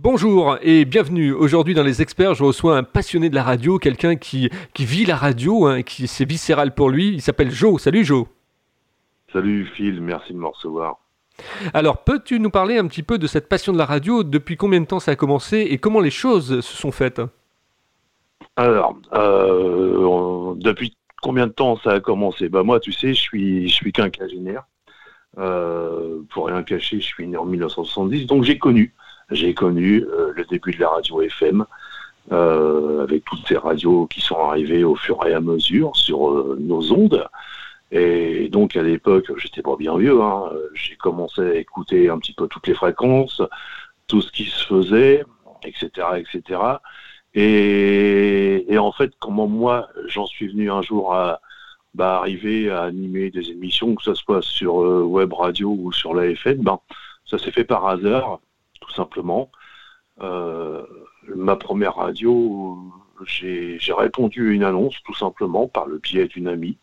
Bonjour et bienvenue. Aujourd'hui dans Les Experts, je reçois un passionné de la radio, quelqu'un qui, qui vit la radio, hein, qui c'est viscéral pour lui. Il s'appelle Joe. Salut Joe. Salut Phil, merci de me recevoir. Alors, peux-tu nous parler un petit peu de cette passion de la radio? Depuis combien de temps ça a commencé et comment les choses se sont faites? Alors, euh, depuis combien de temps ça a commencé? Bah moi, tu sais, je suis, je suis quinquagénaire. Euh, pour rien cacher, je suis né en 1970, donc j'ai connu j'ai connu euh, le début de la radio FM, euh, avec toutes ces radios qui sont arrivées au fur et à mesure sur euh, nos ondes. Et donc à l'époque, j'étais pas bien vieux, hein, j'ai commencé à écouter un petit peu toutes les fréquences, tout ce qui se faisait, etc., etc. Et, en fait, comment moi, j'en suis venu un jour à bah, arriver à animer des émissions, que ce soit sur web radio ou sur la FM, ben, ça s'est fait par hasard simplement. Euh, ma première radio, j'ai répondu à une annonce tout simplement par le biais d'une amie,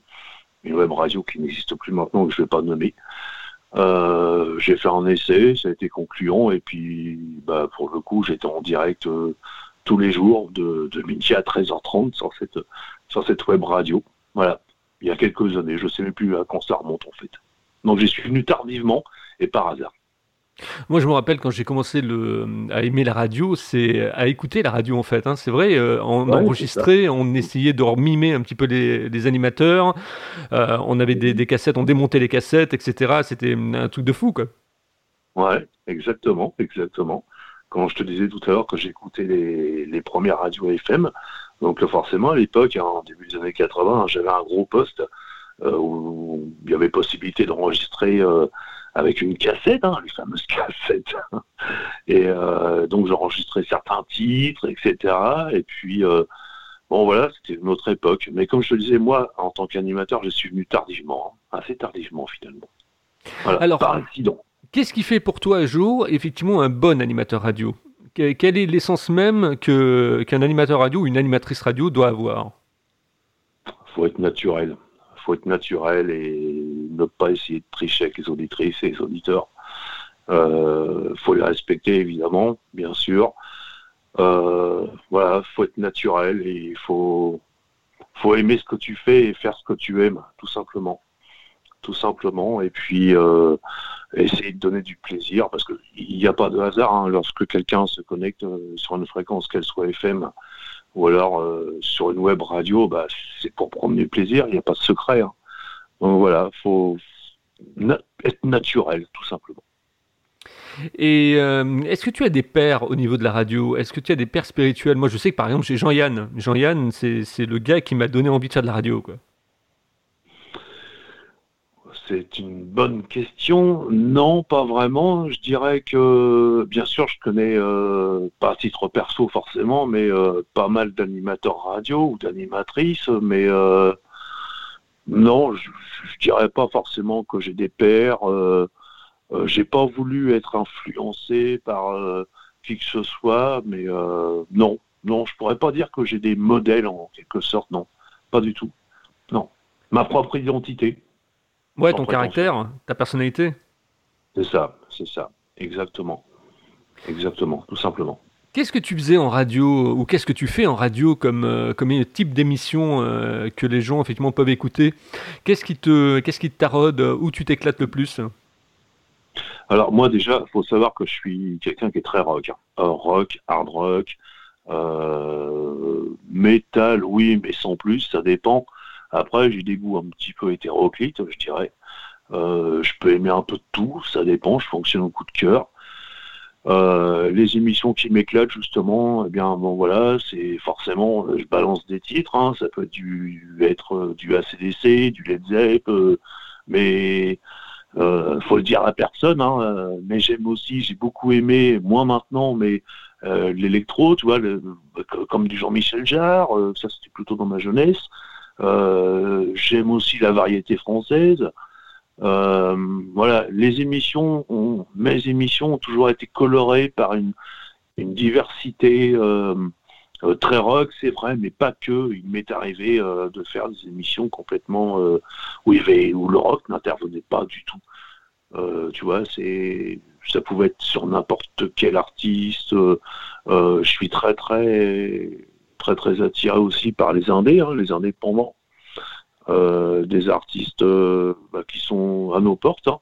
une web radio qui n'existe plus maintenant, que je ne vais pas nommer. Euh, j'ai fait un essai, ça a été concluant, et puis bah, pour le coup, j'étais en direct euh, tous les jours de, de, midi à 13h30 sur cette, sur cette web radio. Voilà, il y a quelques années, je ne sais même plus à quand ça remonte en fait. Donc j'y suis venu tardivement et par hasard. Moi, je me rappelle quand j'ai commencé le, à aimer la radio, c'est à écouter la radio en fait. Hein. C'est vrai, euh, on enregistrait, on essayait de mimer un petit peu les, animateurs. Euh, on avait des, cassettes, on démontait les cassettes, etc. C'était un truc de fou, quoi. Ouais, exactement, exactement. Quand je te disais tout à l'heure que j'écoutais les, les premières radios FM, donc forcément à l'époque, en début des années 80, j'avais un gros poste euh, où il y avait possibilité d'enregistrer avec une cassette, hein, les fameuses cassettes. Et euh, donc j'enregistrais certains titres, etc. Et puis, euh, bon voilà, c'était une autre époque. Mais comme je te disais, moi, en tant qu'animateur, je suis venu tardivement, hein, assez tardivement finalement. Voilà, Alors, par accident. Qu'est-ce qui fait pour toi, jour, effectivement, un bon animateur radio? Quelle est l'essence même qu'un animateur radio ou une animatrice radio doit avoir? Il faut être naturel faut être naturel et ne pas essayer de tricher avec les auditrices et les auditeurs. Euh, faut les respecter évidemment, bien sûr. Euh, voilà, faut être naturel et il faut faut aimer ce que tu fais et faire ce que tu aimes, tout simplement, tout simplement. Et puis euh, essayer de donner du plaisir parce qu'il n'y a pas de hasard hein. lorsque quelqu'un se connecte euh, sur une fréquence, qu'elle soit FM ou alors euh, sur une web radio, bah, c'est pour prendre du plaisir, il n'y a pas de secret. Hein. Donc voilà, il faut être naturel, tout simplement. Et euh, est-ce que tu as des pères au niveau de la radio? Est-ce que tu as des pères spirituels? Moi, je sais que par exemple, j'ai Jean-Yann. Jean-Yann, c'est le gars qui m'a donné envie de faire de la radio. Quoi. C'est une bonne question. Non, pas vraiment. Je dirais que, bien sûr, je connais, euh, pas à titre perso forcément, mais euh, pas mal d'animateurs radio ou d'animatrices. Mais euh, non, je, je, dirais pas forcément que j'ai des pères. j'ai pas voulu être influencé par qui que ce soit, mais non, non, je pourrais pas dire que j'ai des modèles en quelque sorte. Non, pas du tout. Non, ma propre identité. Ouais, ton caractère, ta personnalité. C'est ça, c'est ça, exactement. Exactement, tout simplement. Qu'est-ce que tu faisais en radio ou qu'est-ce que tu fais en radio comme, euh, comme type d'émission euh, que les gens effectivement peuvent écouter? Qu'est-ce qui te qu'est-ce qui taraude Où tu t'éclates le plus? Alors moi déjà, il faut savoir que je suis quelqu'un qui est très rock. Hein. rock, hard rock, euh, métal, oui, mais sans plus, ça dépend. Après, j'ai des goûts un petit peu hétéroclites, je dirais. Euh, je peux aimer un peu de tout, ça dépend, je fonctionne au coup de cœur. Euh, les émissions qui m'éclatent justement, eh bien bon voilà, c'est forcément, je balance des titres, hein, ça peut être du ACDC, du Led Zepp, euh, mais euh, faut le dire à personne. Hein, mais j'aime aussi, j'ai beaucoup aimé, moins maintenant, mais l'électro, tu vois, comme du Jean-Michel Jarre, ça c'était plutôt dans ma jeunesse. Euh, j'aime aussi la variété française. Euh, voilà, les émissions, ont, mes émissions ont toujours été colorées par une, diversité euh, très rock, c'est vrai, mais pas que. Il m'est arrivé de faire des émissions complètement où, le rock n'intervenait pas du tout. tu vois, ça pouvait être sur n'importe quel artiste. je suis très très très très attiré aussi par les indés, hein, les indépendants, des artistes bah, qui sont à nos portes, hein,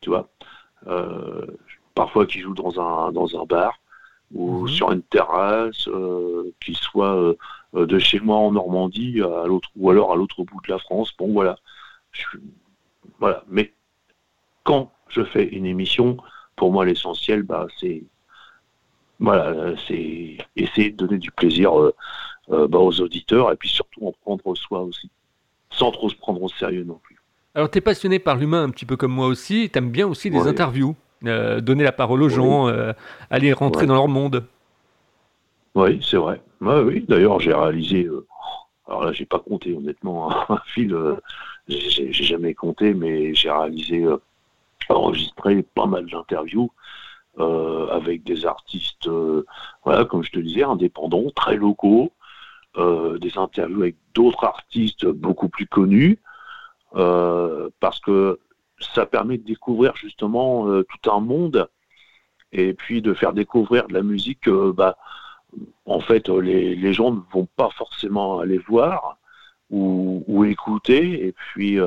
tu vois. parfois qui jouent dans un dans un bar ou mhm. sur une terrasse, qui soit de chez moi en Normandie à l'autre ou alors à l'autre bout de la France. Bon voilà, voilà. Mais quand je fais une émission, pour moi l'essentiel, bah, c'est voilà, c'est essayer de donner du plaisir euh, euh, bah, aux auditeurs et puis surtout en prendre soin aussi, sans trop se prendre au sérieux non plus. Alors tu es passionné par l'humain un petit peu comme moi aussi, tu aimes bien aussi les interviews, euh, donner la parole aux gens, aller rentrer dans leur monde. Oui, c'est vrai. oui, d'ailleurs j'ai réalisé, alors là j'ai pas compté honnêtement, un fil, j'ai jamais compté, mais j'ai réalisé enregistré pas mal d'interviews euh, avec des artistes, euh, voilà, comme je te disais, indépendants, très locaux, euh, des interviews avec d'autres artistes beaucoup plus connus, parce que ça permet de découvrir justement tout un monde et puis de faire découvrir de la musique bah, en fait, les, les, gens ne vont pas forcément aller voir ou, ou écouter. Et puis,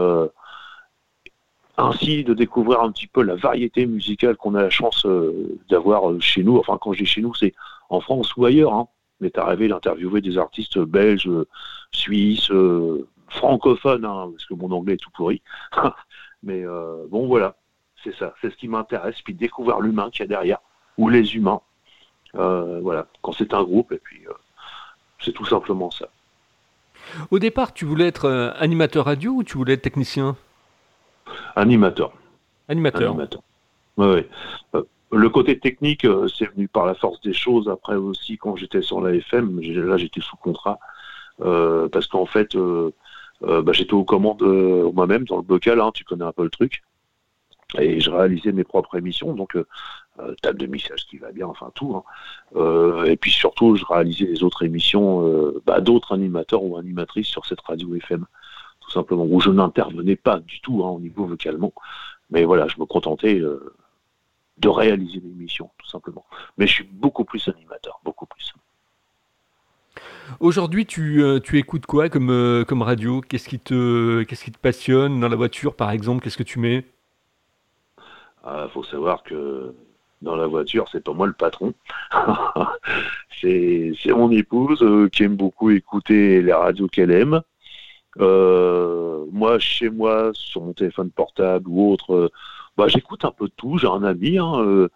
ainsi de découvrir un petit peu la variété musicale qu'on a la chance euh, d'avoir euh, chez nous. Enfin, quand je dis chez nous, c'est en France ou ailleurs. Hein. Est arrivé d'interviewer des artistes belges, suisses, euh, francophones, hein, parce que mon anglais est tout pourri. Mais bon, voilà, c'est ça, c'est ce qui m'intéresse, puis découvrir l'humain qu'il y a derrière, ou les humains. voilà, quand c'est un groupe, et puis c'est tout simplement ça. Au départ, tu voulais être animateur radio ou tu voulais être technicien? Animateur. Animateur. Euh, le côté technique, euh, c'est venu par la force des choses. Après aussi, quand j'étais sur la FM, là j'étais sous contrat, euh, parce qu'en fait, bah, j'étais aux commandes moi-même dans le bocal, hein, tu connais un peu le truc. Et je réalisais mes propres émissions, donc table de mixage qui va bien, enfin tout. Hein. et puis surtout, je réalisais les autres émissions, bah, d'autres animateurs ou animatrices sur cette radio FM tout simplement, où je n'intervenais pas du tout hein, au niveau vocalement. Mais voilà, je me contentais euh, de réaliser l'émission, tout simplement. Mais je suis beaucoup plus animateur, beaucoup plus. Aujourd'hui, tu, euh, tu, écoutes quoi comme, euh, comme radio? Qu'est-ce qui, te, qu'est-ce qui te passionne? Dans la voiture, par exemple Qu'est-ce que tu mets? Il ah, faut savoir que dans la voiture, c'est pas moi le patron. c'est, c'est mon épouse qui aime beaucoup écouter les radios qu'elle aime. Euh, moi, chez moi, sur mon téléphone portable ou autre, euh, bah, j'écoute un peu tout. J'ai un ami hein,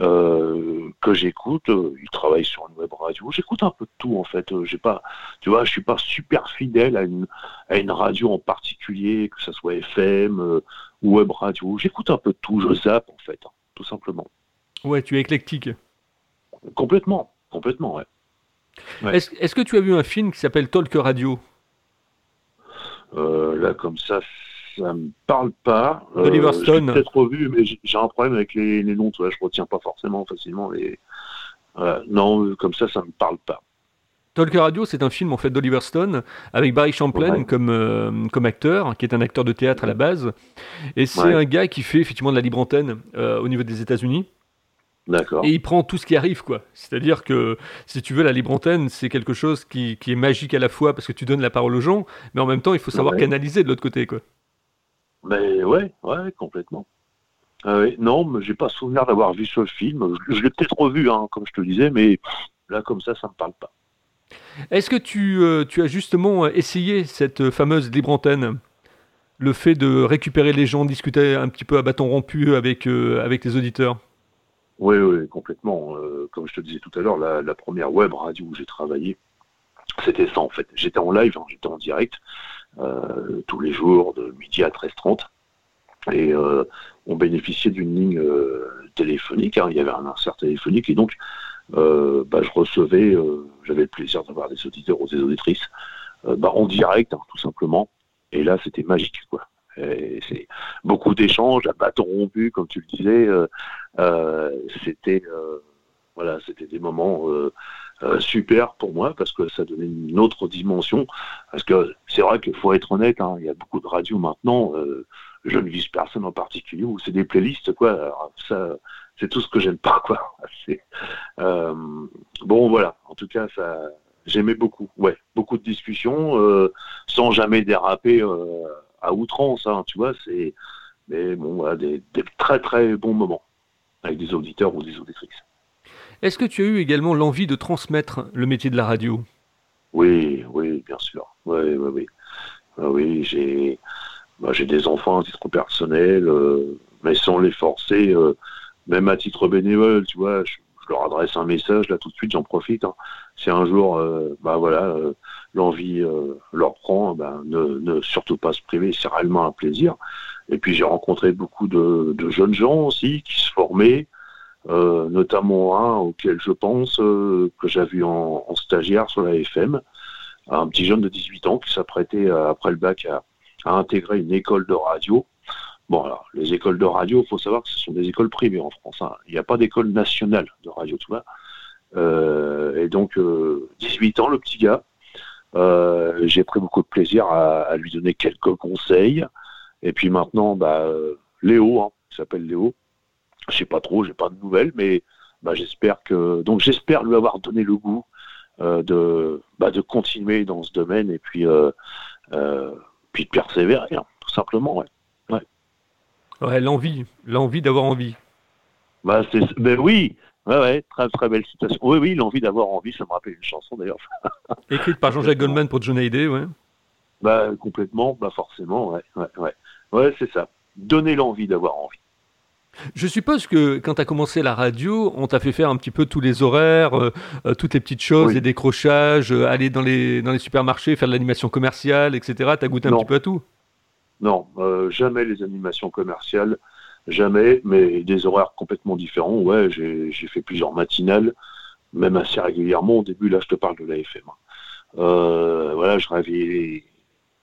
euh, que j'écoute. il travaille sur une web radio. J'écoute un peu de tout en fait. j'ai pas, tu vois, je suis pas super fidèle à une, à une radio en particulier, que ce soit FM ou web radio. J'écoute un peu de tout. Je zappe en fait, hein, tout simplement. Ouais, tu es éclectique. Complètement, complètement, ouais. Est-ce, est-ce que tu as vu un film qui s'appelle Talk Radio? Euh, là, comme ça, ça me parle pas. Euh, Oliver Stone. J'ai peut-être revu, mais j'ai un problème avec les, noms. Tu vois, je retiens pas forcément facilement les. non, comme ça, ça me parle pas. Talk Radio, c'est un film en fait d'Oliver Stone avec Barry Champlain comme, euh, comme acteur, qui est un acteur de théâtre à la base. Et c'est un gars qui fait effectivement de la libre antenne au niveau des États-Unis. Et il prend tout ce qui arrive, quoi. C'est-à-dire que, si tu veux, la libre antenne, c'est quelque chose qui, est magique à la fois parce que tu donnes la parole aux gens, mais en même temps, il faut savoir canaliser de l'autre côté, quoi. Mais ouais, ouais, complètement. Ah non, mais j'ai pas souvenir d'avoir vu ce film. Je, l'ai peut-être revu, hein, comme je te disais, mais là, comme ça, ça me parle pas. Est-ce que tu, euh, tu, as justement essayé cette fameuse libre antenne? Le fait de récupérer les gens, discuter un petit peu à bâton rompu avec, euh, avec les auditeurs? Oui, oui, complètement. Euh, comme je te disais tout à l'heure, la, première web radio où j'ai travaillé, c'était ça en fait. J'étais en live, hein, j'étais en direct tous les jours de midi à 13h30 et euh, on bénéficiait d'une ligne téléphonique. Hein. il y avait un insert téléphonique et donc bah, je recevais, j'avais le plaisir d'avoir des auditeurs ou des auditrices bah, en direct, hein, tout simplement. Et là, c'était magique, quoi c'est beaucoup d'échanges à bâton rompu, comme tu le disais. Euh, euh, c'était euh, voilà, c'était des moments super pour moi parce que ça donnait une autre dimension. Parce que c'est vrai qu'il faut être honnête, hein, il y a beaucoup de radios maintenant. je ne vise personne en particulier, ou c'est des playlists, quoi. ça, c'est tout ce que j'aime pas, quoi. Euh, bon, voilà. En tout cas, ça, j'aimais beaucoup. Ouais, beaucoup de discussions, euh, sans jamais déraper euh, à outrance, hein, tu vois. C'est, mais bon, voilà, des, des, très très bons moments avec des auditeurs ou des auditrices. Est-ce que tu as eu également l'envie de transmettre le métier de la radio? Oui, oui, bien sûr. Oui, oui, oui. Ah oui, j'ai bah, j'ai des enfants à titre personnel, euh, mais sans les forcer, euh, même à titre bénévole, tu vois, je, leur adresse un message, là tout de suite, j'en profite. Hein. Si un jour, euh, bah voilà, l'envie leur prend, bah, ne, surtout pas se priver, c'est réellement un plaisir. Et puis j'ai rencontré beaucoup de, jeunes gens aussi qui se formaient, notamment un auquel je pense que j'ai vu en, stagiaire sur la FM, un petit jeune de 18 ans qui s'apprêtait après le bac à intégrer une école de radio. Bon, les écoles de radio, il faut savoir que ce sont des écoles privées en France. Hein. Il n'y a pas d'école nationale de radio. Euh, et donc, 18 euh, ans, le petit gars. Euh, j'ai pris beaucoup de plaisir à, lui donner quelques conseils. Et puis maintenant, bah, Léo, hein, il s'appelle Léo. Je sais pas trop, j'ai pas de nouvelles, mais bah, j'espère que. Donc, j'espère lui avoir donné le goût de, bah, de continuer dans ce domaine et puis puis de persévérer, hein, tout simplement, ouais. Ouais, ouais l'envie, l'envie d'avoir envie. Bah, c'est, ben oui, ouais, ouais, très, très belle citation. Oui, oui, l'envie d'avoir envie, ça me rappelle une chanson d'ailleurs. Écrite par Jean-Jacques Goldman pour John Hallyday, ouais. Bah, complètement, bah, forcément, ouais, ouais, ouais. Ouais, c'est ça. Donner l'envie d'avoir envie. Je suppose que quand tu as commencé la radio, on t'a fait faire un petit peu tous les horaires, euh, euh, toutes les petites choses, les décrochages, euh, aller dans les, dans les supermarchés, faire de l'animation commerciale, etc. Tu as goûté un petit peu à tout? Non, jamais les animations commerciales, jamais, mais des horaires complètement différents. Ouais, j'ai fait plusieurs matinales, même assez régulièrement. Au début, là, je te parle de l'AFM. voilà, je réveillais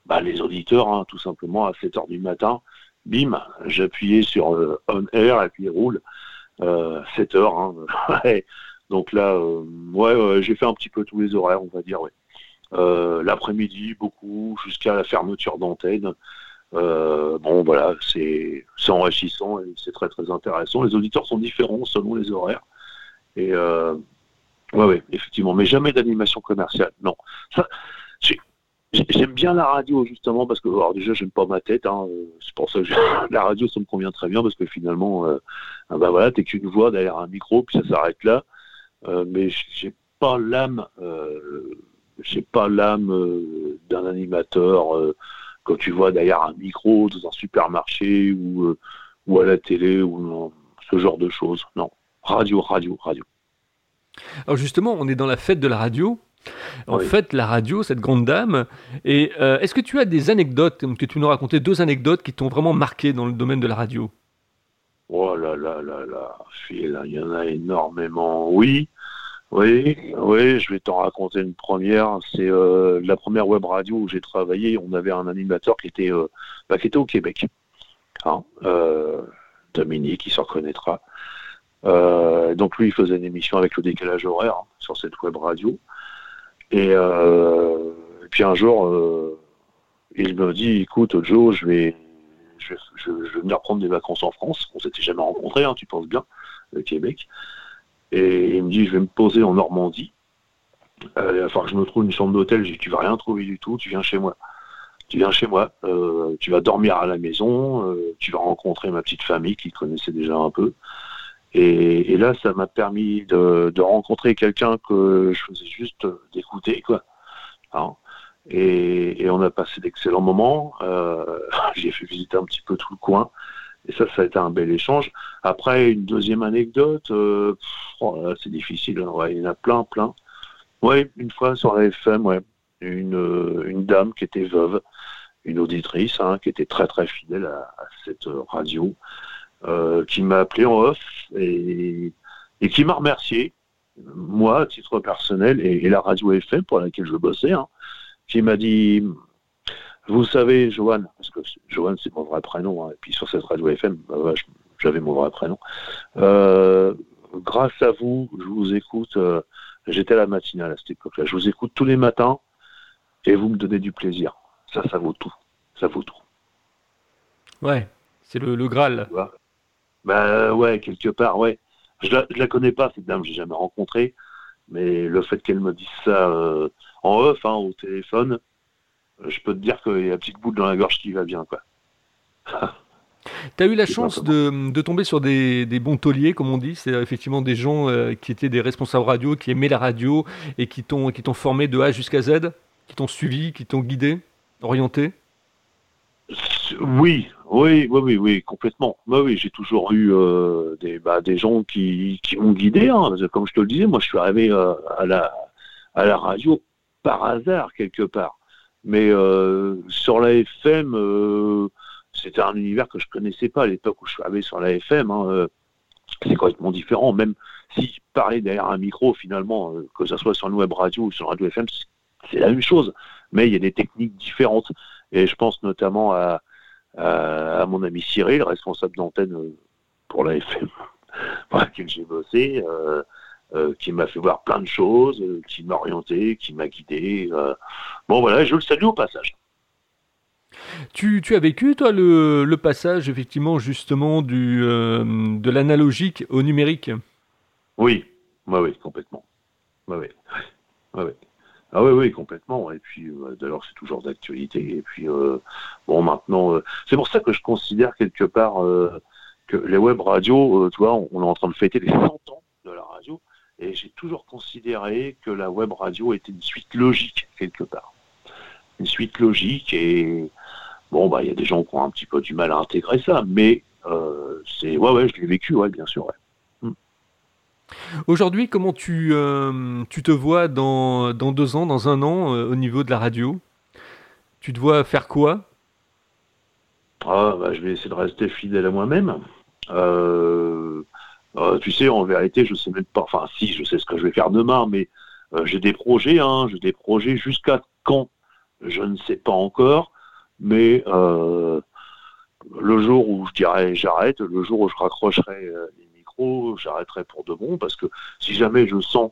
bah, les auditeurs, hein, tout simplement, à 7 h du matin bim, j'appuyais sur euh, on air et puis roule. 7 euh, heures. Hein. Donc là, euh, ouais, j'ai fait un petit peu tous les horaires, on va dire. Ouais. L'après-midi, beaucoup, jusqu'à la fermeture d'antenne. bon, voilà, c'est enrichissant et c'est très très intéressant. Les auditeurs sont différents selon les horaires. Et ouais, ouais, effectivement, mais jamais d'animation commerciale. Non, ça, J'aime bien la radio justement parce que alors déjà j'aime pas ma tête, hein, euh, c'est pour ça que la radio ça me convient très bien parce que finalement euh, bah voilà t'es qu'une voix derrière un micro puis ça s'arrête là, euh, mais j'ai pas l'âme, euh, j'ai pas l'âme d'un animateur quand tu vois derrière un micro dans un supermarché ou ou à la télé ou ce genre de choses. Non, radio, radio, radio. Alors justement on est dans la fête de la radio. En fait, la radio, cette grande dame. Et euh, est-ce que tu as des anecdotes, que tu nous racontais deux anecdotes qui t'ont vraiment marqué dans le domaine de la radio? Oh là là là là, il y en a énormément. Oui, oui, oui, je vais t'en raconter une première. C'est euh, la première web radio où j'ai travaillé. On avait un animateur qui était, euh, bah, qui était au Québec. Hein, Dominique, il s'en reconnaîtra. donc lui, il faisait une émission avec le décalage horaire hein, sur cette web radio. Euh, et, puis un jour, euh, il me dit, écoute, Joe, je vais, je, vais venir prendre des vacances en France. On s'était jamais rencontrés, hein, tu penses bien, le Québec. Et il me dit, je vais me poser en Normandie. Euh, il va falloir que je me trouve une chambre d'hôtel. Je dis, tu vas rien trouver du tout, tu viens chez moi. Tu viens chez moi, euh, tu vas dormir à la maison, tu vas rencontrer ma petite famille qui connaissait déjà un peu. Et, là, ça m'a permis de, rencontrer quelqu'un que je faisais juste d'écouter, quoi. Hein. et, on a passé d'excellents moments. Euh, j'ai fait visiter un petit peu tout le coin. Et ça, ça a été un bel échange. Après, une deuxième anecdote, euh, oh c'est difficile. Hein. il y en a plein, plein. Ouais, une fois sur la FM, ouais, une, une dame qui était veuve, une auditrice, hein, qui était très très fidèle à cette radio. Euh, qui m'a appelé en off et, et qui m'a remercié, moi, à titre personnel, et, la radio FM pour laquelle je bossais, hein, qui m'a dit Vous savez, Johan, parce que Johan, c'est mon vrai prénom, hein, et puis sur cette radio FM, bah, j'avais mon vrai prénom. Euh, grâce à vous, je vous écoute. Euh, j'étais à la matinale à cette époque-là. Je vous écoute tous les matins et vous me donnez du plaisir. Ça, ça vaut tout. Ça vaut tout. Ouais, c'est le, le Graal. Bah ouais, quelque part, ouais. Je la, la connais pas, cette dame, j'ai jamais rencontré. Mais le fait qu'elle me dise ça euh, en off, hein, au téléphone, euh, je peux te dire qu'il y a un petit bout dans la gorge qui va bien, quoi. Tu as eu la chance de, tomber sur des, bons tauliers, comme on dit, c'est effectivement des gens euh, qui étaient des responsables radio, qui aimaient la radio et qui t'ont formé de A jusqu'à Z, qui t'ont suivi, qui t'ont guidé, orienté Oui, oui, oui, oui, oui, complètement. Moi, oui, j'ai toujours eu euh, des, bah, des gens qui, qui m'ont guidé. Hein. Comme je te le disais, moi, je suis arrivé euh, à, la, radio par hasard, quelque part. Mais sur la FM c'était un univers que je connaissais pas à l'époque où je suis arrivé sur la FM. Hein, euh, c'est complètement différent, même si parler derrière un micro, finalement, euh, que ce soit sur une web radio ou sur radio FM, c'est la même chose. Mais il y a des techniques différentes. Et je pense notamment à, à, mon ami Cyril, responsable d'antenne euh, pour la FM, pour laquelle j'ai bossé, qui m'a fait voir plein de choses, qui m'a orienté, qui m'a guidé. bon voilà, je le salue au passage. Tu, as vécu, toi, le, passage, effectivement, justement, du, euh, de l'analogique au numérique? Oui, oui, oui, complètement. Oui, oui. oui. Ah oui, oui, complètement. Et puis, euh, d'ailleurs, c'est toujours d'actualité. Et puis, euh, bon, maintenant, c'est pour ça que je considère quelque part que les web radios, tu vois, on, est en train de fêter les 100 ans de la radio. Et j'ai toujours considéré que la web radio était une suite logique, quelque part. Une suite logique et Bon, bah, il y a des gens qui ont un petit peu du mal à intégrer ça, mais euh, c'est, ouais, ouais, je l'ai vécu, ouais, bien sûr. Hmm. Aujourd'hui, comment tu, euh, tu te vois dans, dans, deux ans, dans un an, euh, au niveau de la radio? Tu te vois faire quoi? Ah, bah, Je vais essayer de rester fidèle à moi-même. tu sais, en vérité, je sais même pas. Enfin, si, je sais ce que je vais faire demain, mais j'ai des projets. Hein, j'ai des projets jusqu'à quand? Je ne sais pas encore. Mais euh, le jour où je dirais j'arrête, le jour où je raccrocherai micros, j'arrêterai pour de bon, parce que si jamais je sens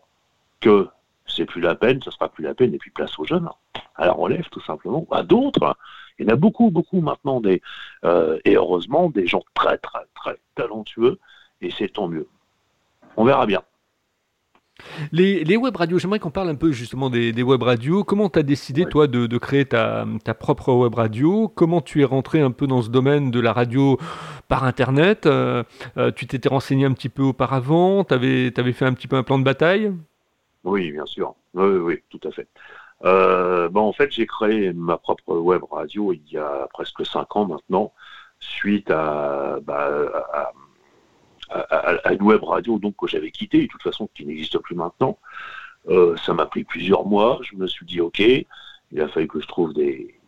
que c'est plus la peine, ça sera plus la peine, et puis place aux jeunes, à la relève tout simplement, à d'autres. Il y en a beaucoup, beaucoup maintenant, des, euh, et heureusement, des gens très, très, très talentueux, et c'est tant mieux. On verra bien. Les, web radios, j'aimerais qu'on parle un peu justement des, web radios. Comment tu as décidé, toi, de, créer ta, propre web radio? Comment tu es rentré un peu dans ce domaine de la radio par Internet? Euh, euh, Tu t'étais renseigné un petit peu auparavant? Tu avais, fait un petit peu un plan de bataille? Oui, bien sûr. Oui, oui, tout à fait. Euh, bon, en fait, j'ai créé ma propre web radio il y a presque cinq ans maintenant, suite à, bah, à à, une web radio donc que j'avais quitté, de toute façon qui n'existe plus maintenant. Euh, ça m'a pris plusieurs mois. Je me suis dit ok, il a fallu que je trouve des,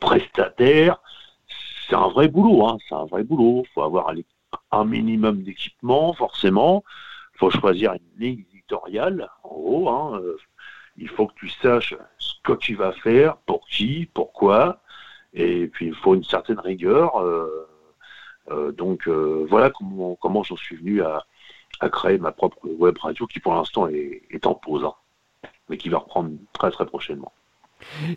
prestataires. C'est un vrai boulot, hein, c'est un vrai boulot. Il faut avoir un minimum d'équipement, forcément. Il faut choisir une ligne éditoriale, en haut. Hein. Euh, il faut que tu saches ce que tu vas faire, pour qui, pourquoi. Et puis il faut une certaine rigueur. Euh, donc euh, voilà comment, comment j'en suis venu à, créer ma propre web radio qui pour l'instant est, en pause, hein, mais qui va reprendre très très prochainement.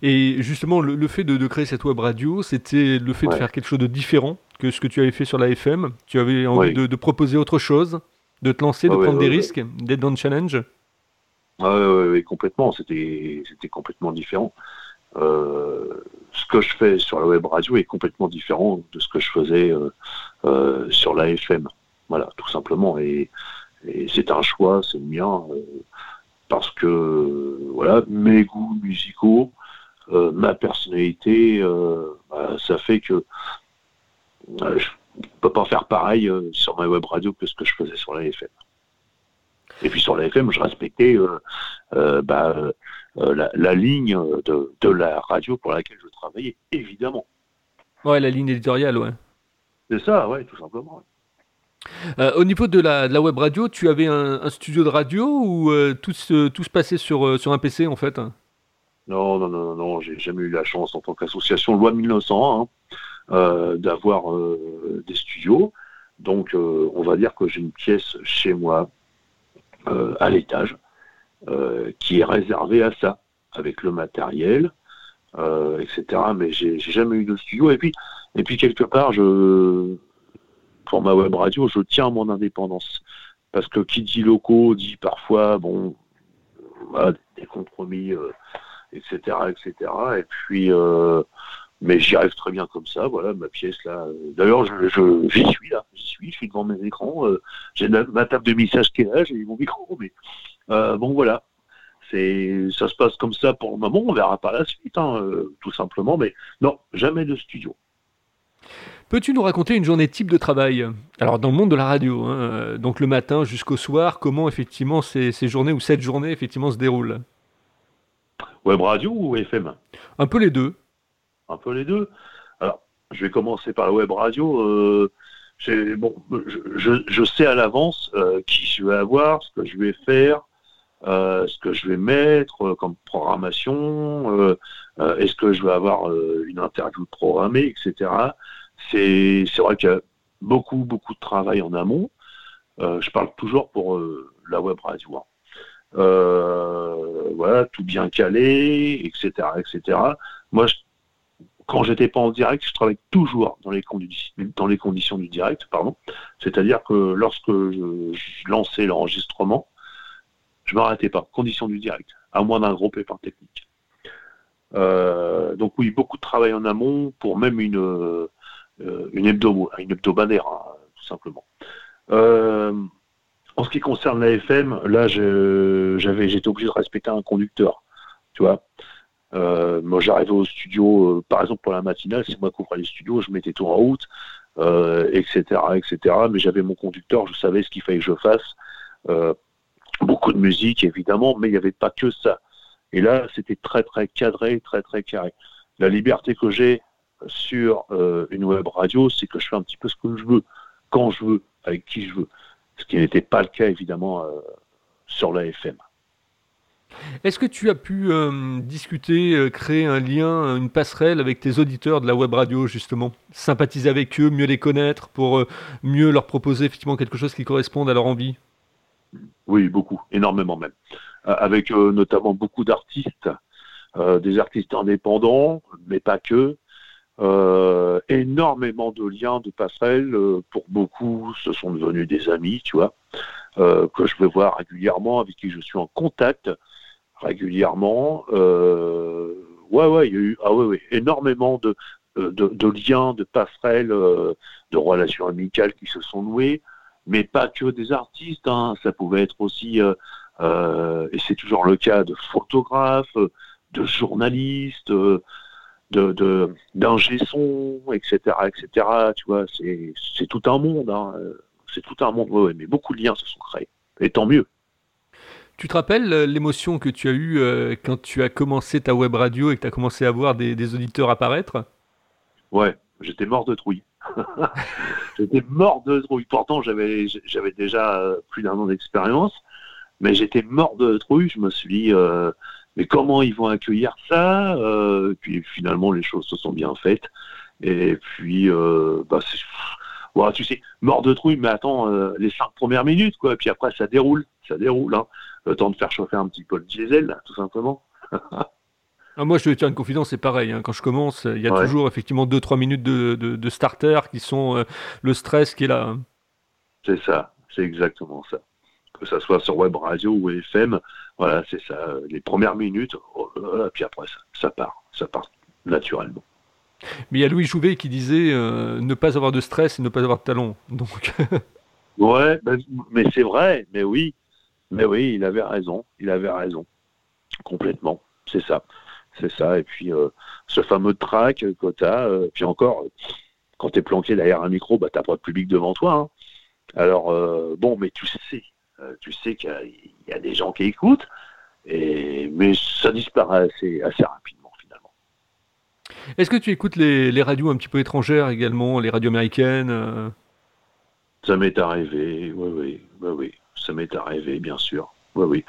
Et justement, le, fait de, créer cette web radio, c'était le fait de faire quelque chose de différent que ce que tu avais fait sur la FM. Tu avais envie de, proposer autre chose, de te lancer, de prendre des risques, d'être dans le challenge? Oui, complètement. C'était complètement différent. Euh, ce que je fais sur la web radio est complètement différent de ce que je faisais euh, euh, sur la FM. Voilà, tout simplement. Et, c'est un choix, c'est le mien, parce que voilà, mes goûts musicaux, ma personnalité, bah, ça fait que je ne peux pas faire pareil sur ma web radio que ce que je faisais sur la FM. Et puis sur la FM, je respectais bah, euh, la, ligne de, la radio pour laquelle je travaillais, évidemment. Ouais, la ligne éditoriale, ouais. C'est ça, ouais, tout simplement. Euh, au niveau de la, web radio, tu avais un, studio de radio ou euh, tout, se, tout se passait sur, sur un PC en fait Non, non, non, non, j'ai jamais eu la chance en tant qu'association loi 1900 hein, d'avoir des studios. Donc, on va dire que j'ai une pièce chez moi à l'étage euh, qui est réservé à ça, avec le matériel, etc. Mais j'ai jamais eu de studio. Et puis, et puis quelque part, pour ma web radio, je tiens à mon indépendance. Parce que qui dit locaux dit parfois, bon, des compromis, etc., etc. Et puis, mais j'y arrive très bien comme ça, voilà, ma pièce là. D'ailleurs, je, j'y suis là, j'y suis, je suis devant mes écrans, euh, j'ai ma, table de mixage qui est là, j'ai mon micro, mais euh, bon voilà. C'est, ça se passe comme ça pour le moment, on verra par la suite, hein, euh, tout simplement, mais non, jamais de studio. Peux-tu nous raconter une journée type de travail? Alors dans le monde de la radio, hein, donc le matin jusqu'au soir, comment effectivement ces, ces journées ou cette journée effectivement se déroulent? Web radio ou FM Un peu les deux un peu les deux. Alors, je vais commencer par la web radio. Euh, bon, je, sais à l'avance euh, qui je vais avoir, ce que je vais faire, euh, ce que je vais mettre comme programmation, est-ce que je vais avoir une interview programmée, etc. C'est vrai qu'il y a beaucoup, beaucoup de travail en amont. je parle toujours pour la web radio. Hein. voilà, tout bien calé, etc., etc. Moi, je quand j'étais pas en direct, je travaillais toujours dans les, conditions du direct, pardon. C'est-à-dire que lorsque je, lançais l'enregistrement, je m'arrêtais pas. Conditions du direct, à moins d'un gros pépin technique. Euh, donc oui, beaucoup de travail en amont pour même une, euh, une, une hebdomadaire, hein, tout simplement. Euh, en ce qui concerne la FM, là, j'avais, j'étais obligé de respecter un conducteur, tu vois. Moi, j'arrivais au studio, par exemple pour la matinale, c'est moi qui ouvrais les studios, je mettais tout en route, etc., etc. Mais j'avais mon conducteur, je savais ce qu'il fallait que je fasse. Beaucoup de musique, évidemment, mais il n'y avait pas que ça. Et là, c'était très, très cadré, très, très carré. La liberté que j'ai sur une web radio, c'est que je fais un petit peu ce que je veux, quand je veux, avec qui je veux. Ce qui n'était pas le cas, évidemment, sur la FM. Est-ce que tu as pu euh, discuter, euh, créer un lien, une passerelle avec tes auditeurs de la web radio, justement? Sympathiser avec eux, mieux les connaître, pour euh, mieux leur proposer effectivement quelque chose qui corresponde à leur envie? Oui, beaucoup, énormément même. avec notamment beaucoup d'artistes, des artistes indépendants, mais pas que. énormément de liens, de passerelles. pour beaucoup, ce sont devenus des amis, tu vois, que je veux voir régulièrement, avec qui je suis en contact régulièrement. Euh, ouais, ouais, il y a eu ah, ouais, ouais, énormément de, de, liens, de passerelles, euh, de relations amicales qui se sont nouées, mais pas que des artistes. Hein. Ça pouvait être aussi, euh, et c'est toujours le cas, de photographes, de journalistes, de d'ingé son, etc., etc. Tu vois, c'est tout un monde. Hein. C'est tout un monde. Ouais, mais beaucoup de liens se sont créés. Et tant mieux. Tu te rappelles euh, l'émotion que tu as eue euh, quand tu as commencé ta web radio et que tu as commencé à voir des, auditeurs apparaître? Ouais, j'étais mort de trouille. j'étais mort de trouille. Pourtant, j'avais, déjà euh, plus d'un an d'expérience, mais j'étais mort de trouille. Je me suis dit, mais comment ils vont accueillir ça Puis finalement, les choses se sont bien faites. Et puis, bah, ouais, tu sais, mort de trouille, mais attends, les cinq premières minutes, quoi. Puis après, ça déroule, ça déroule. Hein le temps de faire chauffer un petit peu le diesel, tout simplement. Ah, moi, je vais te faire une confidence, c'est pareil. Hein. Quand je commence, il y a toujours effectivement 2-3 minutes de, starter qui sont euh, le stress qui est là. Hein. C'est ça, c'est exactement ça. Que ça soit sur web radio ou FM, voilà, c'est ça. Les premières minutes, oh puis après, ça, ça part, ça part naturellement. Mais il y a Louis Jouvet qui disait euh, ne pas avoir de stress et ne pas avoir de talent. Donc. ouais, ben, mais c'est vrai, mais oui. Mais oui, il avait raison, il avait raison, complètement, c'est ça, c'est ça. Et puis euh, ce fameux track que tu as, euh, puis encore, quand tu es planqué derrière un micro, bah, tu pas de public devant toi. Hein. Alors, euh, bon, mais tu sais, tu sais qu'il y, a des gens qui écoutent, et, mais ça disparaît assez, assez rapidement finalement. Est-ce que tu écoutes les, les, radios un petit peu étrangères également, les radios américaines Ça m'est arrivé, oui, oui, oui, oui ça m'est arrivé, bien sûr. Oui, oui.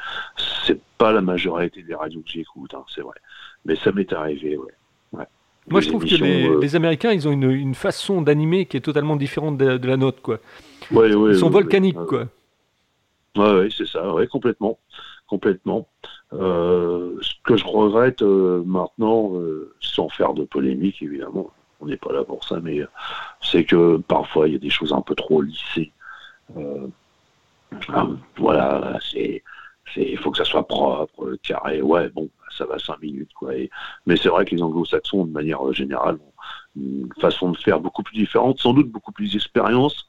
C'est pas la majorité des radios que j'écoute, hein, c'est vrai. Mais ça m'est arrivé, ouais. Moi, je trouve que euh, les, Américains, ils ont une, façon d'animer qui est totalement différente de, la nôtre, quoi. Ouais, ouais, ils sont volcaniques, quoi. Ouais, ouais, c'est ça, ouais, complètement. complètement. ce que je regrette maintenant, sans faire de polémique évidemment, on n'est pas là pour ça, mais c'est que parfois il y a des choses un peu trop lissées. Voilà, c'est il faut que ça soit propre, carré. Ouais, bon, ça va cinq minutes, quoi. mais c'est vrai que les anglo-saxons, de manière générale, ont une façon de faire beaucoup plus différente, sans doute beaucoup plus d'expérience.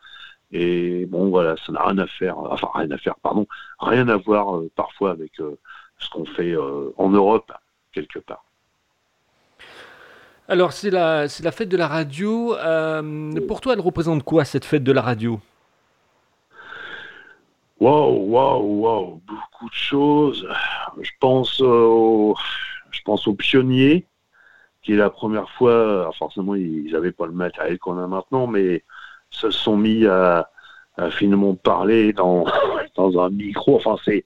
Et bon, voilà, ça n'a rien à faire, enfin, rien à faire, pardon, rien à voir euh, parfois avec euh, ce qu'on fait euh, en Europe, quelque part. Alors, c'est la, la fête de la radio. pour toi, elle représente quoi, cette fête de la radio? Waouh, waouh, waouh, beaucoup de choses. Je pense, aux, je pense aux pionniers, qui la première fois, forcément ils n'avaient pas le matériel qu'on a maintenant, mais se sont mis à, finalement parler dans, dans un micro. Enfin, c'est,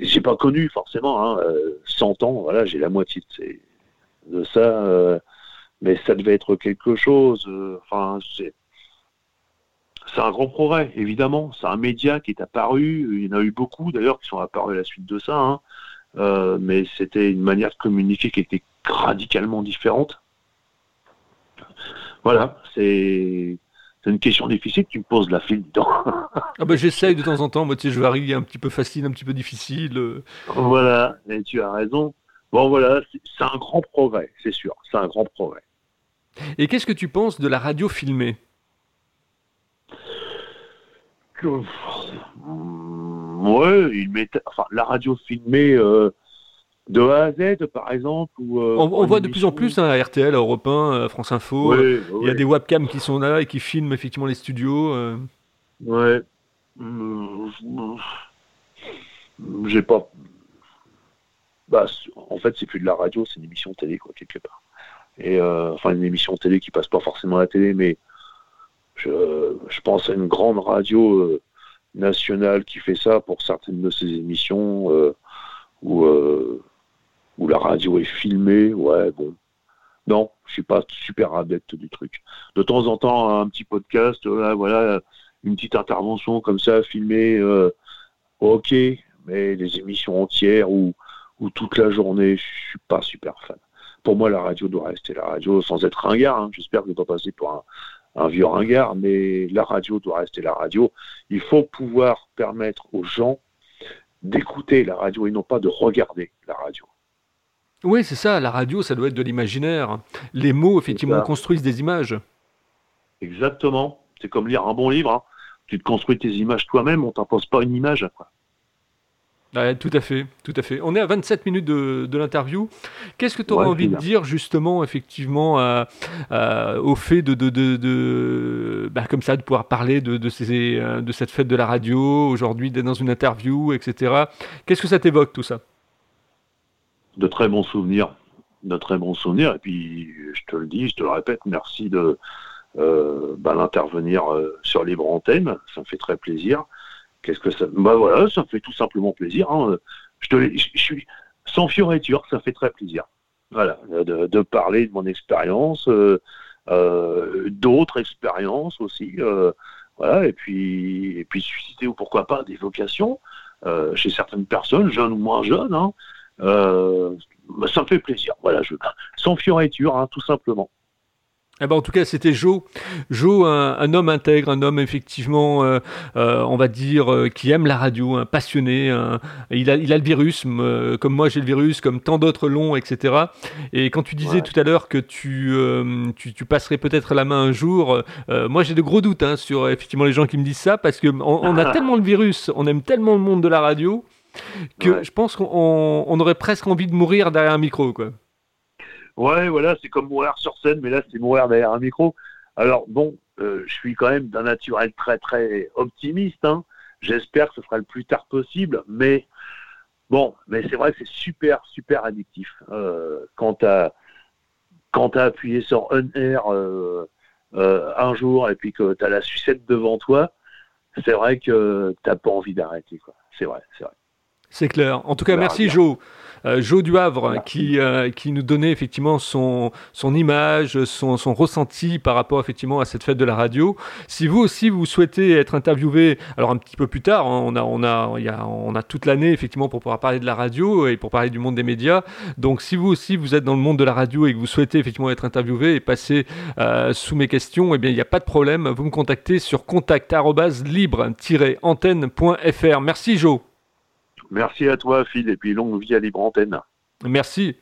j'ai pas connu forcément, hein, 100 ans, voilà, j'ai la moitié de, ça, euh, mais ça devait être quelque chose. Euh, enfin, c'est c'est un grand progrès, évidemment. C'est un média qui est apparu. Il y en a eu beaucoup, d'ailleurs, qui sont apparus à la suite de ça. Hein. Euh, mais c'était une manière de communiquer qui était radicalement différente. Voilà, c'est une question difficile tu me poses la file dedans. ah bah, J'essaye de temps en temps, moi tu sais, je varie un petit peu facile, un petit peu difficile. Voilà, et tu as raison. Bon voilà, c'est un grand progrès, c'est sûr, c'est un grand progrès. Et qu'est-ce que tu penses de la radio filmée? Ouais, il met, enfin, la radio filmée euh, de A à Z, par exemple. Ou, euh, on, voit de plus en plus hein, à RTL, à Europe 1, euh, France Info. il y a des webcams qui sont là et qui filment effectivement les studios. Ouais. J'ai pas. Bah, en fait, c'est plus de la radio, c'est une émission télé, quoi, quelque part. Et enfin, une émission télé qui passe pas forcément à la télé, mais je, pense à une grande radio euh, nationale qui fait ça pour certaines de ses émissions euh, où, euh, où la radio est filmée. Ouais, bon. Non, je suis pas super adepte du truc. De temps en temps, un petit podcast, voilà, une petite intervention comme ça, filmée, ok, mais les émissions entières ou, ou toute la journée, je suis pas super fan. Pour moi, la radio doit rester la radio sans être ringard. Hein. J'espère que je ne pas passer pour un, un vieux ringard, mais la radio doit rester la radio. Il faut pouvoir permettre aux gens d'écouter la radio et non pas de regarder la radio. Oui, c'est ça, la radio, ça doit être de l'imaginaire. Les mots, effectivement, construisent des images. Exactement. C'est comme lire un bon livre. Hein. Tu te construis tes images toi-même, on t'impose pas une image. Quoi tout à fait, tout à fait. On est à 27 minutes de, l'interview. Qu'est-ce que tu aurais envie de dire justement, effectivement, au fait de, de, bah, comme ça, de pouvoir parler de, ces, euh, de cette fête de la radio aujourd'hui, d'être dans une interview, etc. Qu'est-ce que ça t'évoque tout ça? De très bons souvenirs, de très bons souvenirs. Et puis, je te le dis, je te le répète, merci de euh, bah, l'intervenir euh, sur Libre Antenne. Ça me fait très plaisir. Qu'est-ce que ça Bah voilà, ça fait tout simplement plaisir. Hein. Je, te, je, suis sans fioriture, ça fait très plaisir. Voilà, de, parler de mon expérience, euh, euh, d'autres expériences aussi. Euh, voilà, et puis, et puis susciter ou pourquoi pas des vocations chez certaines personnes, jeunes ou moins jeunes. Hein. Bah, ça me fait plaisir. Voilà, je, sans fioriture, hein, tout simplement. Eh ben, en tout cas, c'était Joe. Joe, un, homme intègre, un homme effectivement, euh, euh, on va dire, euh, qui aime la radio, un passionné. il, a, il a le virus, comme moi j'ai le virus, comme tant d'autres l'ont, etc. Et quand tu disais tout à l'heure que tu, tu, passerais peut-être la main un jour, moi j'ai de gros doutes hein, sur effectivement les gens qui me disent ça, parce qu'on on a tellement le virus, on aime tellement le monde de la radio, que je pense qu'on on aurait presque envie de mourir derrière un micro. quoi. Ouais, voilà, c'est comme mourir sur scène, mais là, c'est mourir derrière un micro. Alors, bon, euh, je suis quand même d'un naturel très, très optimiste. Hein. J'espère que ce sera le plus tard possible, mais bon, mais c'est vrai que c'est super, super addictif. Euh, quand tu as, quand as appuyé sur un air euh, un jour et puis que tu as la sucette devant toi, c'est vrai que tu n'as pas envie d'arrêter. C'est vrai, c'est vrai. C'est clair. En tout cas, merci Joe. Euh, Joe du Havre qui, euh, qui nous donnait effectivement son, son image, son, son, ressenti par rapport effectivement à cette fête de la radio. Si vous aussi vous souhaitez être interviewé, alors un petit peu plus tard, hein, on, a, on, a, y a, on a toute l'année effectivement pour pouvoir parler de la radio et pour parler du monde des médias. Donc si vous aussi vous êtes dans le monde de la radio et que vous souhaitez effectivement être interviewé et passer euh, sous mes questions, eh bien il n'y a pas de problème. Vous me contactez sur contact-libre-antenne.fr. Merci Joe. Merci à toi, Phil, et puis longue vie à Libre Antenne. Merci.